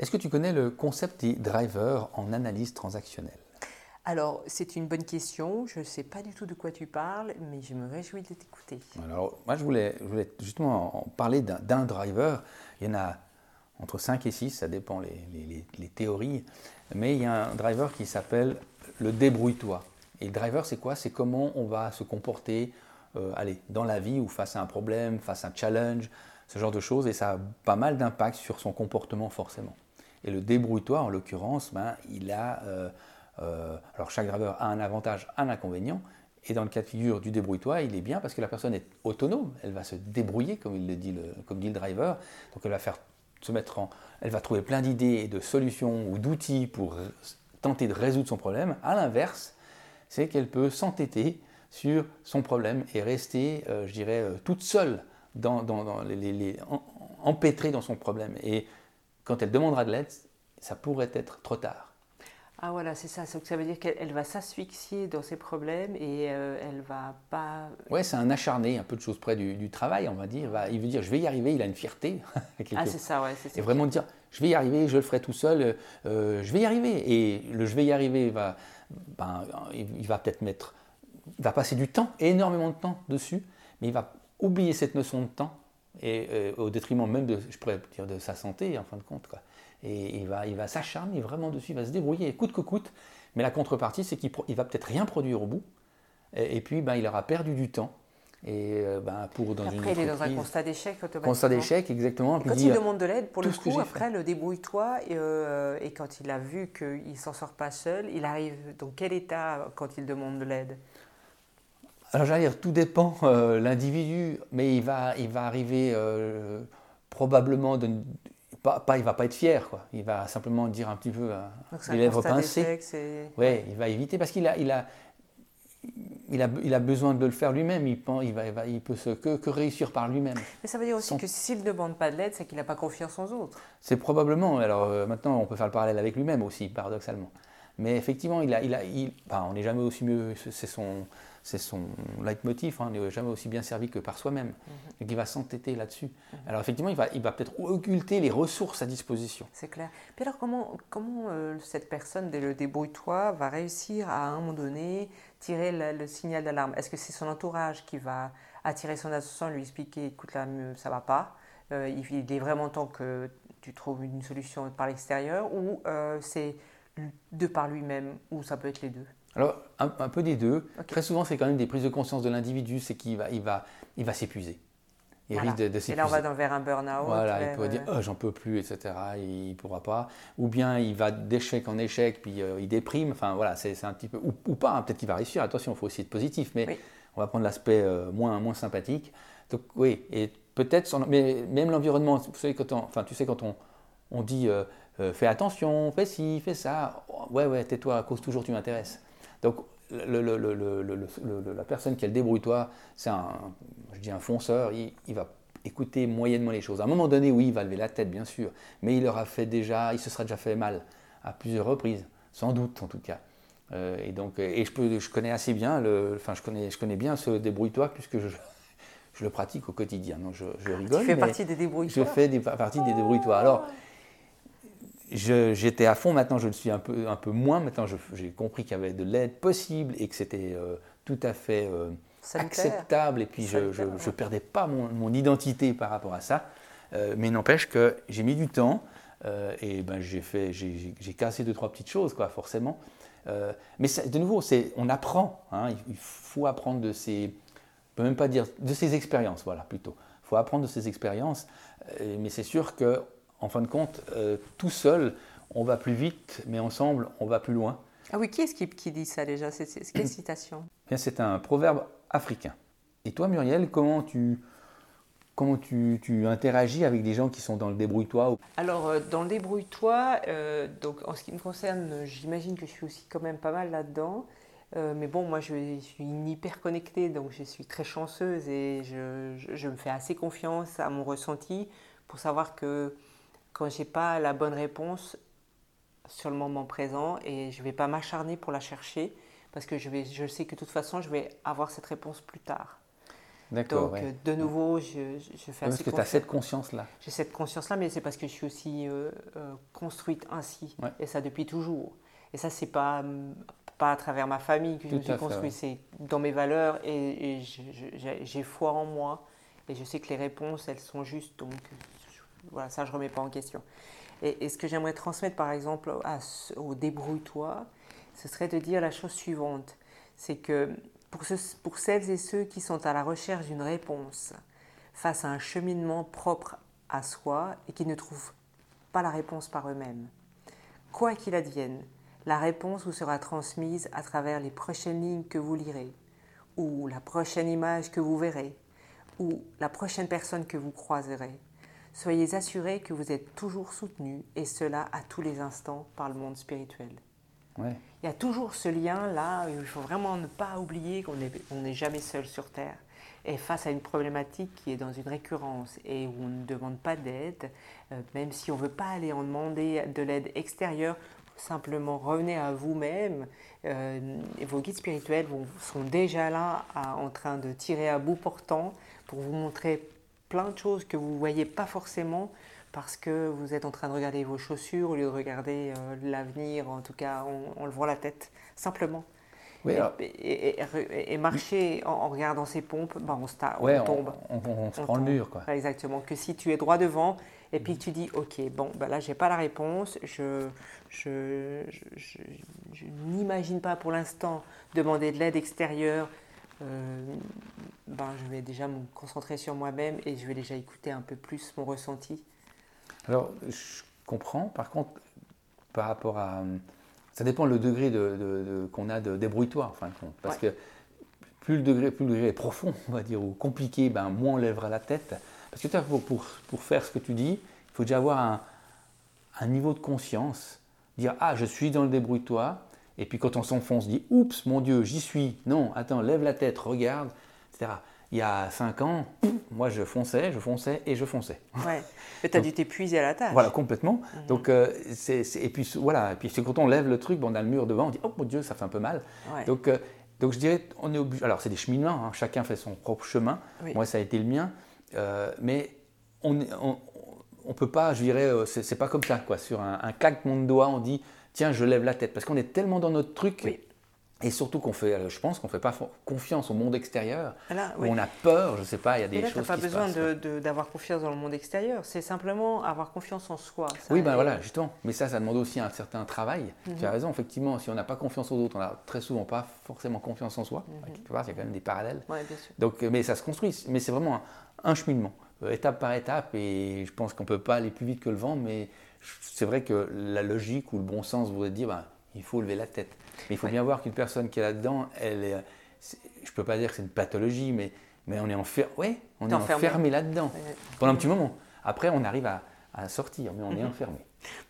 Est-ce que tu connais le concept des drivers en analyse transactionnelle? Alors, c'est une bonne question. Je ne sais pas du tout de quoi tu parles, mais je me réjouis de t'écouter. Alors, moi, je voulais, justement en parler d'un driver. Il y en a entre 5 et 6, ça dépend les, théories. Mais il y a un driver qui s'appelle le débrouille-toi. Et le driver, c'est quoi? C'est comment on va se comporter euh, allez, dans la vie ou face à un problème, face à un challenge, ce genre de choses. Et ça a pas mal d'impact sur son comportement, forcément. Et le débrouille-toi, en l'occurrence, ben, il a. Euh, euh, alors chaque driver a un avantage, un inconvénient. Et dans le cas de figure du débrouille-toi, il est bien parce que la personne est autonome, elle va se débrouiller, comme, il le dit le, comme dit le driver. Donc elle va faire se mettre en, elle va trouver plein d'idées et de solutions ou d'outils pour tenter de résoudre son problème. À l'inverse, c'est qu'elle peut s'entêter sur son problème et rester, euh, je dirais, toute seule, dans, les, empêtrée dans son problème. Et quand elle demandera de l'aide, ça pourrait être trop tard. Ah voilà, c'est ça. Ça veut dire qu'elle va s'asphyxier dans ses problèmes et euh, elle va pas. Ouais, c'est un acharné, un peu de choses près du, travail, on va dire. Il veut dire, je vais y arriver. Il a une fierté. ah c'est ça, ouais. Et vraiment dire, je vais y arriver, je le ferai tout seul. Euh, je vais y arriver. Et le je vais y arriver va, ben, il va peut-être mettre, il va passer du temps, énormément de temps dessus, mais il va oublier cette notion de temps et euh, au détriment même de, je pourrais dire, de sa santé en fin de compte. Quoi et il va, il va s'acharner vraiment dessus, il va se débrouiller coûte que coûte. Mais la contrepartie, c'est qu'il ne va peut-être rien produire au bout. Et, puis, ben, il aura perdu du temps. Et euh, ben, pour dans après, il est dans un constat d'échec automatiquement. Constat d'échec, exactement. Et quand il, demande de l'aide, pour le coup, après, le débrouille-toi. Et, euh, et, quand il a vu qu'il ne s'en sort pas seul, il arrive dans quel état quand il demande de l'aide? Alors, j'allais dire, tout dépend euh, l'individu, mais il va, il va arriver probablement de, pas, pas, il va pas être fier, quoi. Il va simplement dire un petit peu, les lèvres pincées. Ouais, il va éviter parce qu'il a, il a, il a, il a besoin de le faire lui-même. Il, il, va, il, peut se, que, que réussir par lui-même. Mais ça veut dire aussi que s'il ne demande pas de l'aide, c'est qu'il n'a pas confiance en autres. C'est probablement. Alors euh, maintenant, on peut faire le parallèle avec lui-même aussi, paradoxalement. Mais effectivement, il a, il a, il, on n'est jamais aussi mieux. C'est son, c'est son leitmotiv, hein, on n'est jamais aussi bien servi que par soi-même. Mhm. Donc il va s'entêter là-dessus. Mhm. Alors effectivement, il va, il va peut-être occulter les ressources à disposition. C'est clair. Puis alors comment, comment euh, cette personne, dès le débrouille-toi, va réussir à, un moment donné tirer le, signal d'alarme? Est-ce que c'est son entourage qui va attirer son attention, lui expliquer, écoute là, ça va pas, euh, il, est vraiment temps que tu trouves une solution par l'extérieur, ou euh, c'est de par lui-même, ou ça peut être les deux alors, un, peu des deux. Très souvent, c'est quand même des prises de conscience de l'individu, c'est qu'il va, il va, il va s'épuiser. Il risque de, s'épuiser. Et là, on va dans, vers un burn-out. Voilà, il pourrait dire oh, j'en peux plus, etc. Il ne pourra pas. Ou bien il va d'échec en échec, puis euh, il déprime. Enfin, voilà, c'est un petit peu. Ou, pas, hein, peut-être qu'il va réussir. Attention, il faut aussi être positif, mais on va prendre l'aspect euh, moins, moins sympathique. Donc, oui, et peut-être. Mais même l'environnement, vous savez, quand on, enfin, tu sais, quand on, on dit euh, fais attention, fais ci, fais ça. Ouais, ouais, tais-toi, à cause toujours tu m'intéresses. Donc, la personne qui a le débrouille-toi, c'est un, je dis un fonceur, il, va écouter moyennement les choses. À un moment donné, oui, il va lever la tête, bien sûr, mais il aura fait déjà, il se sera déjà fait mal à plusieurs reprises, sans doute en tout cas. Euh, et donc, et je, peux, je connais assez bien, le, enfin, je connais, je connais bien ce débrouille-toi puisque je, je, le pratique au quotidien. Donc, je, je rigole. Tu fais partie des débrouille-toi. Je fais des, partie des débrouille-toi. Alors, j'étais à fond, maintenant je le suis un peu, un peu moins. Maintenant j'ai compris qu'il y avait de l'aide possible et que c'était euh, tout à fait euh, acceptable. Et puis je ne perdais pas mon, identité par rapport à ça. Euh, mais n'empêche que j'ai mis du temps et ben, j'ai cassé deux, trois petites choses, quoi, forcément. mais de nouveau, on apprend. Hein. il faut apprendre de ces. peut même pas dire. de ces expériences, voilà, plutôt. Il faut apprendre de ces expériences. mais c'est sûr que en fin de compte, euh, tout seul, on va plus vite, mais ensemble, on va plus loin. Ah oui, qui est-ce qui, dit ça déjà? C'est quelle citation? C'est un proverbe africain. Et toi, Muriel, comment tu, comment tu, interagis avec des gens qui sont dans le débrouille-toi Alors, euh, dans le débrouille-toi, euh, donc en ce qui me concerne, j'imagine que je suis aussi quand même pas mal là-dedans. mais bon, moi, je, suis hyper connectée, donc je suis très chanceuse et je, je, me fais assez confiance à mon ressenti pour savoir que quand j'ai pas la bonne réponse sur le moment présent et je vais pas m'acharner pour la chercher parce que je, vais, je sais que de toute façon je vais avoir cette réponse plus tard. D'accord. Donc, euh, de nouveau, je, je fais Parce que tu as cette conscience-là. J'ai cette conscience-là, mais c'est parce que je suis aussi euh, euh, construite ainsi, Ouais. et ça depuis toujours. Et ça, c'est pas, hum, pas à travers ma famille que je me suis construite, c'est dans mes valeurs, et, j'ai foi en moi, et je sais que les réponses, elles sont justes, donc je- voilà, ça, je remets pas en question. Et, ce que j'aimerais transmettre, par exemple, au débrouille-toi, ce serait de dire la chose suivante, c'est que pour, pour celles et ceux qui sont à la recherche d'une réponse face à un cheminement propre à soi et qui ne trouvent pas la réponse par eux-mêmes, quoi qu'il advienne, la réponse vous sera transmise à travers les prochaines lignes que vous lirez, ou la prochaine image que vous verrez, ou la prochaine personne que vous croiserez. Soyez assurés que vous êtes toujours soutenu, et cela à tous les instants par le monde spirituel. Ouais. Il y a toujours ce lien-là, il faut vraiment ne pas oublier qu'on n'est on jamais seul sur Terre. Et face à une problématique qui est dans une récurrence et où on ne demande pas d'aide, euh, même si on ne veut pas aller en demander de l'aide extérieure, simplement revenez à vous-même. euh, vos guides spirituels vont- sont déjà là à- en train de tirer à bout portant pour vous montrer plein de choses que vous ne voyez pas forcément parce que vous êtes en train de regarder vos chaussures au lieu de regarder euh, l'avenir, en tout cas en, en levant la tête, simplement. Oui, et, alors- et- et- et marcher en, en regardant ces pompes, ben on, se ta- on Ouais, tombe. on- on- on se prend le mur, quoi. Exactement. Que si tu es droit devant et puis que tu dis, ok, bon, ben là, j'ai pas la réponse, je, je, je, je- je n'imagine pas pour l'instant demander de l'aide extérieure. euh, ben, je vais déjà me concentrer sur moi-même et je vais déjà écouter un peu plus mon ressenti. Alors, je comprends. Par contre, par rapport à. Ça dépend le degré de, de- de- qu'on a de débrouille-toi, en fin de compte. Parce que plus le, degré, plus le degré est profond, on va dire, ou compliqué, ben, moins on lèvera la tête. Parce que toi, pour, pour, pour faire ce que tu dis, il faut déjà avoir un, un niveau de conscience. Dire Ah, je suis dans le débrouille-toi. Et puis quand on s'enfonce, dit Oups, mon Dieu, j'y suis. Non, attends, lève la tête, regarde, etc. Il y a cinq ans, moi je fonçais, je fonçais et je fonçais. Ouais. Mais tu as dû t'épuiser à la tâche. Voilà, complètement. Donc, euh, c'est, et puis voilà, et puis c'est quand on lève le truc, bon, on a le mur devant, on dit oh mon Dieu, ça fait un peu mal. Ouais. Donc, euh, donc je dirais, on est obligé. Alors c'est des cheminements, hein, chacun fait son propre chemin. Oui. Moi, ça a été le mien, Euh, mais on ne on, on peut pas, je dirais, c'est, c'est pas comme ça quoi. Sur un, un claquement de doigts, on dit tiens, je lève la tête, parce qu'on est tellement dans notre truc. Oui. Et surtout qu'on fait, euh, je pense qu'on fait pas confiance au monde extérieur, Là, oui. on a peur, je sais pas, il y a des Mais là, tu choses n'as pas besoin d'avoir confiance dans le monde extérieur. C'est simplement avoir confiance en soi. Ça, Oui, ben voilà, justement. Mais ça, ça demande aussi un certain travail. Mhm. Tu as raison, effectivement, si on n'a pas confiance aux autres, on n'a très souvent pas forcément confiance en soi. Quelque part, il y a quand même des parallèles. Ouais, bien sûr. Donc, euh, mais ça se construit. Mais c'est vraiment un, un cheminement, euh, étape par étape. Et je pense qu'on ne peut pas aller plus vite que le vent. Mais c'est vrai que la logique ou le bon sens voudrait dire ben, il faut lever la tête. Mais il faut Ouais. bien voir qu'une personne qui est là-dedans, elle est, je ne peux pas dire que c'est une pathologie, mais, mais on est, enfer... ouais, on est enfermé. enfermé là-dedans Ouais. pendant un petit moment. Après, on arrive à, à sortir, mais on est Mhm. enfermé.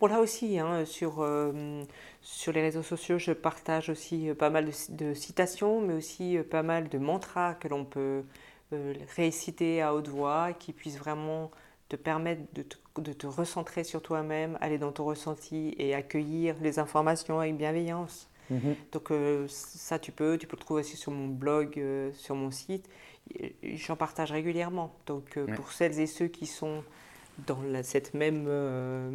Bon, là aussi, hein, sur, euh, sur les réseaux sociaux, je partage aussi euh, pas mal de, de citations, mais aussi euh, pas mal de mantras que l'on peut euh, réciter à haute voix, qui puissent vraiment te permettre de te, de te recentrer sur toi-même, aller dans ton ressenti et accueillir les informations avec bienveillance. Mhm. Donc euh, ça, tu peux, tu peux le trouver aussi sur mon blog, euh, sur mon site. J'en partage régulièrement. Donc euh, Ouais. pour celles et ceux qui sont dans la- cette même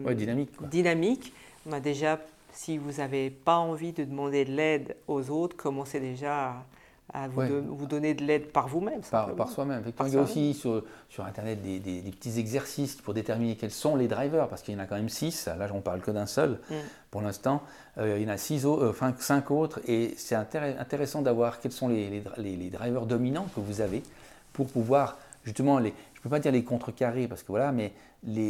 Ouais, dynamique. Quoi. dynamique, bah déjà, si vous n'avez pas envie de demander de l'aide aux autres, commencez déjà à, à vous, Ouais. don- vous donner de l'aide par vous-même. Par, soi-même. Il y a aussi sur, sur Internet des, des- des petits exercices pour déterminer quels sont les drivers, parce qu'il y en a quand même six. Là, j'en parle que d'un seul Mm. pour l'instant. Euh, il y en a six euh, enfin, cinq autres, et c'est intér- intéressant d'avoir quels sont les, les, drivers dominants que vous avez pour pouvoir justement les, je ne peux pas dire les contrecarrer, parce que voilà, mais les,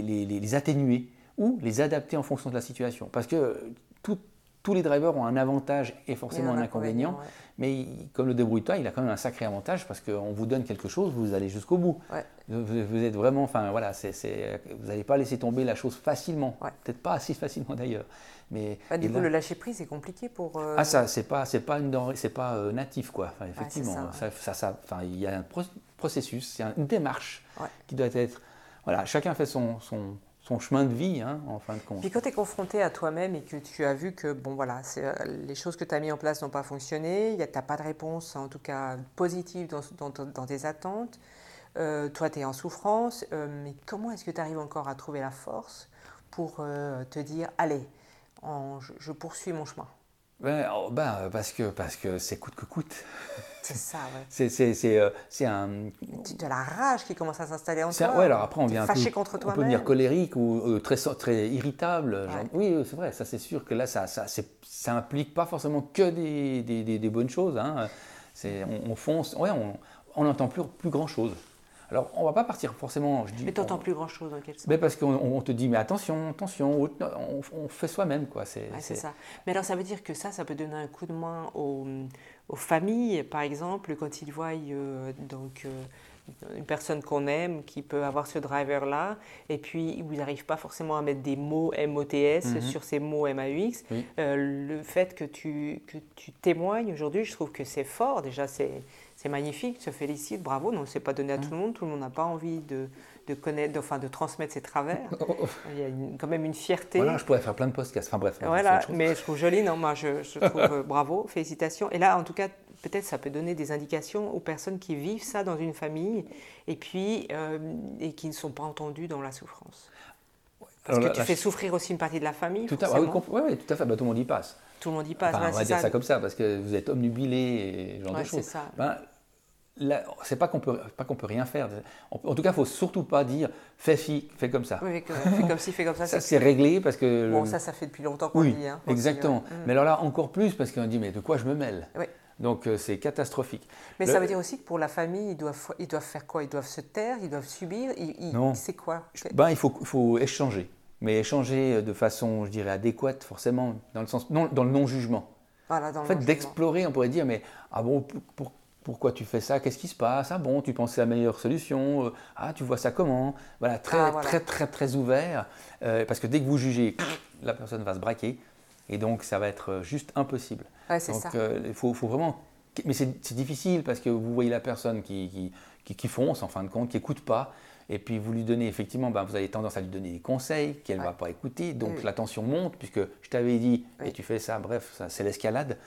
atténuer ou les adapter en fonction de la situation. Parce que tout- tous les drivers ont un avantage et forcément un inconvénient. ouais. Mais il- comme le débrouille-toi, il a quand même un sacré avantage parce qu'on vous donne quelque chose, vous allez jusqu'au bout. Ouais. Vous, vous êtes vraiment, enfin voilà, c'est, c'est- vous n'allez pas laisser tomber la chose facilement. Ouais. Peut-être pas assez facilement d'ailleurs. Mais Bah, du coup, là- le lâcher prise est compliqué pour. euh, ah ça, c'est pas, c'est pas une c'est pas euh, natif quoi. Enfin, c'est effectivement, ça, ça, ça, enfin, il y a un pro- processus, il y a une démarche qui doit être. Voilà, chacun fait son, son, son chemin de vie, hein, en fin de compte. Puis quand tu es confronté à toi-même et que tu as vu que bon voilà, euh, les choses que tu as mis en place n'ont pas fonctionné, tu n'as pas de réponse, en tout cas positive dans, dans, tes attentes, euh, toi tu es en souffrance, euh, mais comment est-ce que tu arrives encore à trouver la force pour te dire, allez, je, poursuis mon chemin? Ben, oh, ben, parce que parce que c'est coûte que coûte. C'est ça, ouais. C'est euh, un. De la rage qui commence à s'installer en toi. Ouais, alors après, on vient. Fâché contre toi. On peut devenir colérique ou euh, très, très irritable. oui, c'est vrai, ça c'est sûr que là, ça, ça, ça implique pas forcément que des, des, des, bonnes choses. Hein. On, on, fonce, ouais, on n'entend plus, plus grand chose. Alors, on ne va pas partir forcément. Je dis, mais tu n'entends plus grand-chose dans quel sens mais Parce qu'on te dit, mais attention, attention, on, fait soi-même. quoi. C'est ça. Mais alors, ça veut dire que ça, ça peut donner un coup de main aux, familles, par exemple, quand ils voient euh, donc, euh, une personne qu'on aime qui peut avoir ce driver-là, et puis vous n'arrivez pas forcément à mettre des mots MOTS mhm. sur ces mots MAUX. Euh, le fait que tu, que tu témoignes aujourd'hui, je trouve que c'est fort. Déjà, c'est c'est magnifique, se félicite, bravo. Non, c'est pas donné à tout le monde. Tout le monde n'a pas envie de, de connaître, enfin de transmettre ses travers. Il y a quand même une fierté. Voilà, je pourrais faire plein de podcasts. Enfin bref. Voilà, mais je trouve joli. Non, moi je, trouve euh, bravo, félicitations. Et là, en tout cas, peut-être ça peut donner des indications aux personnes qui vivent ça dans une famille et puis euh, et qui ne sont pas entendues dans la souffrance. Parce que tu fais souffrir aussi une partie de la famille. Tout à, oui, oui, tout à fait. Bah, tout le monde y passe. Tout le monde y passe. on va dire ça. comme ça parce que vous êtes omnubilé et genre de choses. Ça. Ben, c'est pas qu'on peut pas qu'on peut rien faire. En, tout cas, il faut surtout pas dire fais ci, fais comme ça. Oui, fais comme ci, fais comme ça. ça c'est réglé parce que. Bon, ça, ça fait depuis longtemps qu'on oui, dit. Hein, exactement. Mm. Mais alors là, encore plus parce qu'on dit mais de quoi je me mêle? Oui. Donc euh, c'est catastrophique. Mais ça veut dire aussi que pour la famille, ils doivent, ils doivent faire quoi? Ils doivent se taire, ils doivent subir. Ils, non. C'est quoi? Ben, il faut, faut échanger, mais échanger de façon, je dirais, adéquate, forcément, dans le sens, non, dans le non jugement. Voilà, dans en fait, d'explorer, on pourrait dire, mais ah bon, pour, pourquoi tu fais ça? Qu'est-ce qui se passe? Ah bon, tu penses la meilleure solution? Euh, Ah, tu vois ça comment? Voilà, très, ah, très, très, très ouvert. Euh, parce que dès que vous jugez, la personne va se braquer. Et donc, ça va être juste impossible. Ouais, donc, euh, il faut, faut, vraiment. Mais c'est difficile parce que vous voyez la personne qui, qui, qui, fonce, en fin de compte, qui n'écoute pas. Et puis vous lui donnez, effectivement, ben, vous avez tendance à lui donner des conseils qu'elle ne va pas écouter. Donc la tension monte, puisque je t'avais dit, et tu fais ça, bref, c'est l'escalade.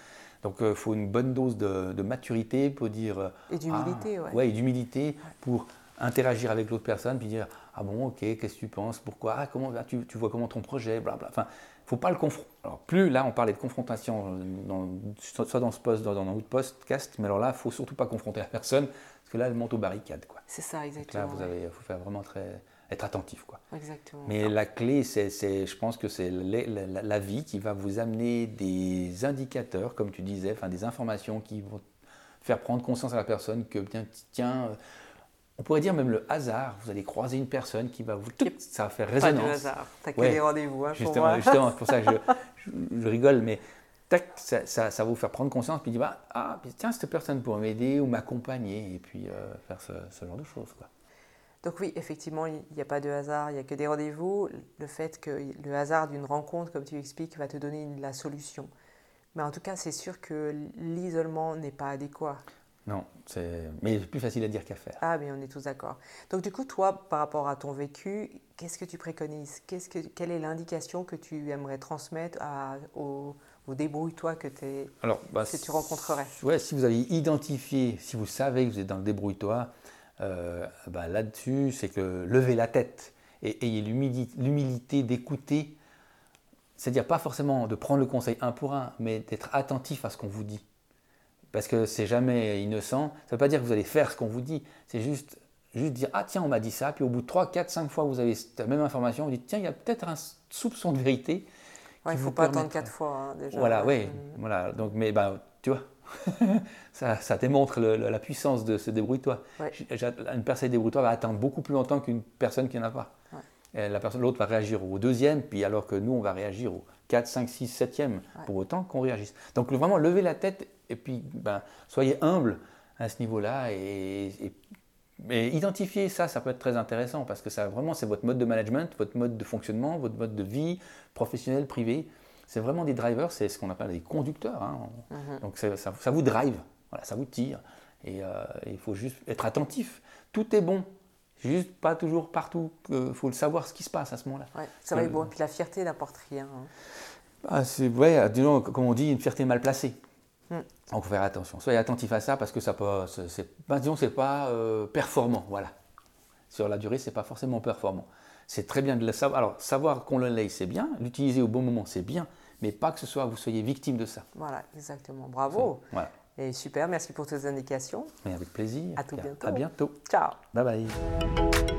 Donc il euh, faut une bonne dose de, maturité pour dire... Euh, et d'humilité, ah, ouais. et d'humilité pour interagir avec l'autre personne, puis dire ah bon ok qu'est-ce que tu penses pourquoi ah, comment tu, tu, vois comment ton projet bla enfin faut pas le confronter. Alors plus là on parlait de confrontation dans, soit dans ce poste dans, dans un autre podcast mais alors là faut surtout pas confronter la personne parce que là elle monte aux barricades quoi. C'est ça exactement là vous avez faut faire vraiment très être attentif. Quoi. Exactement. Mais la clé, c'est, je pense que c'est la, vie qui va vous amener des indicateurs, comme tu disais, enfin des informations qui vont faire prendre conscience à la personne que, bien, tiens, on pourrait dire même le hasard, vous allez croiser une personne qui va vous... Ça va faire résonance. Pas de hasard, t'as que des rendez-vous hein, justement, pour Justement, c'est pour ça que je, rigole, mais tac, ça, ça, va vous faire prendre conscience, puis dire, bah, ah, tiens, cette personne pourrait m'aider ou m'accompagner, et puis euh, faire ce, ce, genre de choses. Quoi. Donc oui, effectivement, il n'y a pas de hasard, il n'y a que des rendez-vous. Le fait que le hasard d'une rencontre, comme tu expliques, va te donner la solution. Mais en tout cas, c'est sûr que l'isolement n'est pas adéquat. Non, mais c'est plus facile à dire qu'à faire. Ah, mais on est tous d'accord. Donc du coup, toi, par rapport à ton vécu, qu'est-ce que tu préconises? Qu'est-ce que, Quelle est l'indication que tu aimerais transmettre à, au, débrouille-toi que, Alors, bah, que tu rencontrerais? Ouais, si vous avez identifié, si vous savez que vous êtes dans le débrouille-toi, euh, bah, là-dessus, c'est que levez la tête et ayez l'humilité d'écouter, c'est-à-dire pas forcément de prendre le conseil un pour un, mais d'être attentif à ce qu'on vous dit. Parce que c'est jamais innocent. Ça ne veut pas dire que vous allez faire ce qu'on vous dit, c'est juste, juste dire Ah, tiens, on m'a dit ça. Puis au bout de 3, 4, 5 fois, vous avez la même information, vous dites Tiens, il y a peut-être un soupçon de vérité. il ne faut pas attendre 4 fois hein, déjà. Voilà, oui. Voilà. Donc, mais ben, tu vois, ça, démontre la puissance de ce débrouille-toi. Une personne débrouille-toi va attendre beaucoup plus longtemps qu'une personne qui n'en a pas. La personne, l'autre va réagir au deuxième, puis alors que nous, on va réagir au 4, 5, 6, 7e, pour autant qu'on réagisse. Donc vraiment, levez la tête et puis ben, soyez humble à ce niveau-là et, et, identifier ça, ça peut être très intéressant parce que ça vraiment, c'est votre mode de management, votre mode de fonctionnement, votre mode de vie professionnelle, privée c'est vraiment des drivers, c'est ce qu'on appelle des conducteurs. Hein. Mhm. Donc ça, vous drive, voilà, ça vous tire. Et euh, il faut juste être attentif. Tout est bon Juste pas toujours partout. Il faut le savoir ce qui se passe à ce moment-là. Ouais, c'est vrai, bon, puis la fierté n'apporte rien. hein. Ah, c'est, ouais, disons, comme on dit, une fierté mal placée. Mm. Donc, faut faire attention. Soyez attentif à ça parce que ça peut, c'est, ben, disons, c'est pas euh, performant. Voilà. Sur la durée, c'est pas forcément performant. C'est très bien de le savoir. Alors, savoir qu'on le laye, c'est bien. L'utiliser au bon moment, c'est bien. Mais pas que ce soit vous soyez victime de ça. Voilà, exactement. Bravo. Voilà. Et super, merci pour tes indications. Mais avec plaisir. À tout Et bientôt. À bientôt. Ciao. Bye bye.